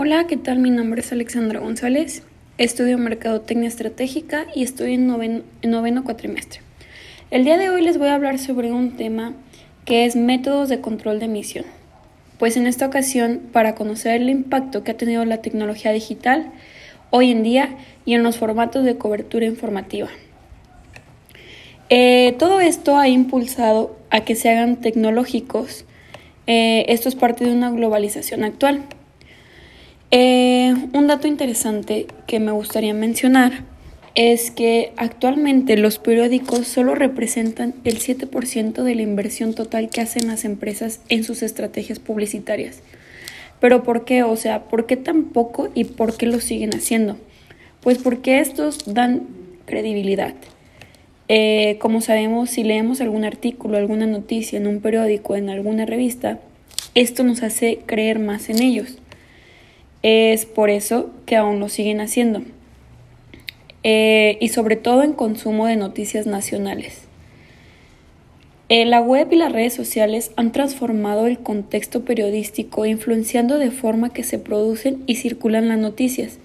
Hola, ¿qué tal? Mi nombre es Alexandra González. Estudio Mercadotecnia Estratégica y estoy en noveno, en noveno cuatrimestre. El día de hoy les voy a hablar sobre un tema que es métodos de control de emisión. Pues en esta ocasión, para conocer el impacto que ha tenido la tecnología digital hoy en día y en los formatos de cobertura informativa. Eh, todo esto ha impulsado a que se hagan tecnológicos. Eh, esto es parte de una globalización actual eh, un dato interesante que me gustaría mencionar es que actualmente los periódicos solo representan el 7% de la inversión total que hacen las empresas en sus estrategias publicitarias. Pero ¿por qué? O sea, ¿por qué tan poco y por qué lo siguen haciendo? Pues porque estos dan credibilidad. Eh, como sabemos, si leemos algún artículo, alguna noticia en un periódico, en alguna revista, esto nos hace creer más en ellos. Es por eso que aún lo siguen haciendo. Eh, y sobre todo en consumo de noticias nacionales. Eh, la web y las redes sociales han transformado el contexto periodístico, influenciando de forma que se producen y circulan las noticias.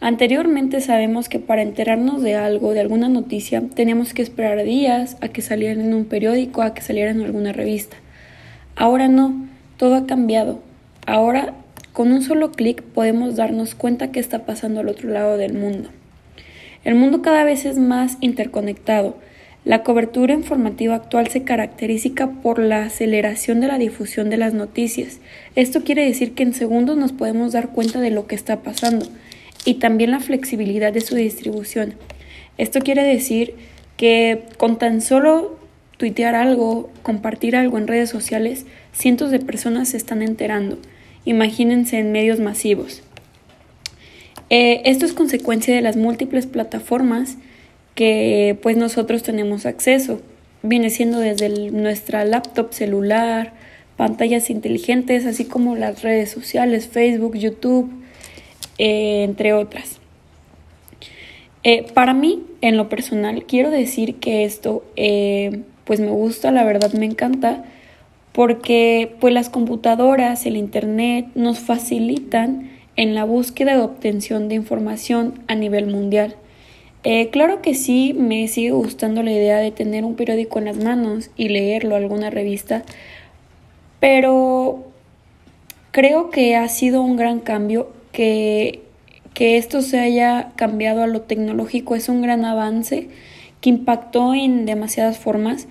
Anteriormente sabemos que para enterarnos de algo, de alguna noticia, teníamos que esperar días a que salieran en un periódico, a que salieran en alguna revista. Ahora no, todo ha cambiado. Ahora con un solo clic podemos darnos cuenta qué está pasando al otro lado del mundo. El mundo cada vez es más interconectado. La cobertura informativa actual se caracteriza por la aceleración de la difusión de las noticias. Esto quiere decir que en segundos nos podemos dar cuenta de lo que está pasando y también la flexibilidad de su distribución. Esto quiere decir que con tan solo tuitear algo, compartir algo en redes sociales, cientos de personas se están enterando. Imagínense en medios masivos. Eh, esto es consecuencia de las múltiples plataformas que pues nosotros tenemos acceso. Viene siendo desde nuestra laptop celular, pantallas inteligentes, así como las redes sociales, Facebook, YouTube, eh, entre otras. Eh, para mí, en lo personal, quiero decir que esto pues me gusta, la verdad me encanta, porque pues las computadoras, el internet nos facilitan en la búsqueda de obtención de información a nivel mundial. Eh, claro que sí, me sigue gustando la idea de tener un periódico en las manos y leerlo, alguna revista, pero creo que ha sido un gran cambio que, que esto se haya cambiado a lo tecnológico, es un gran avance que impactó en demasiadas formas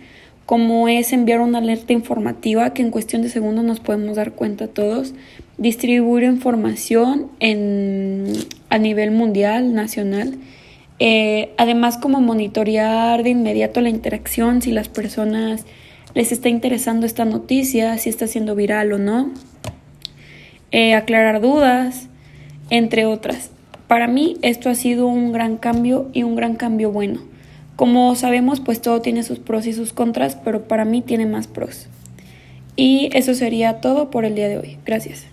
como es enviar una alerta informativa que en cuestión de segundos nos podemos dar cuenta todos, distribuir información en, a nivel mundial, nacional, eh, además como monitorear de inmediato la interacción, si las personas les está interesando esta noticia, si está siendo viral o no, eh, aclarar dudas, entre otras. Para mí esto ha sido un gran cambio y un gran cambio bueno. Como sabemos, pues todo tiene sus pros y sus contras, pero para mí tiene más pros. Y eso sería todo por el día de hoy. Gracias.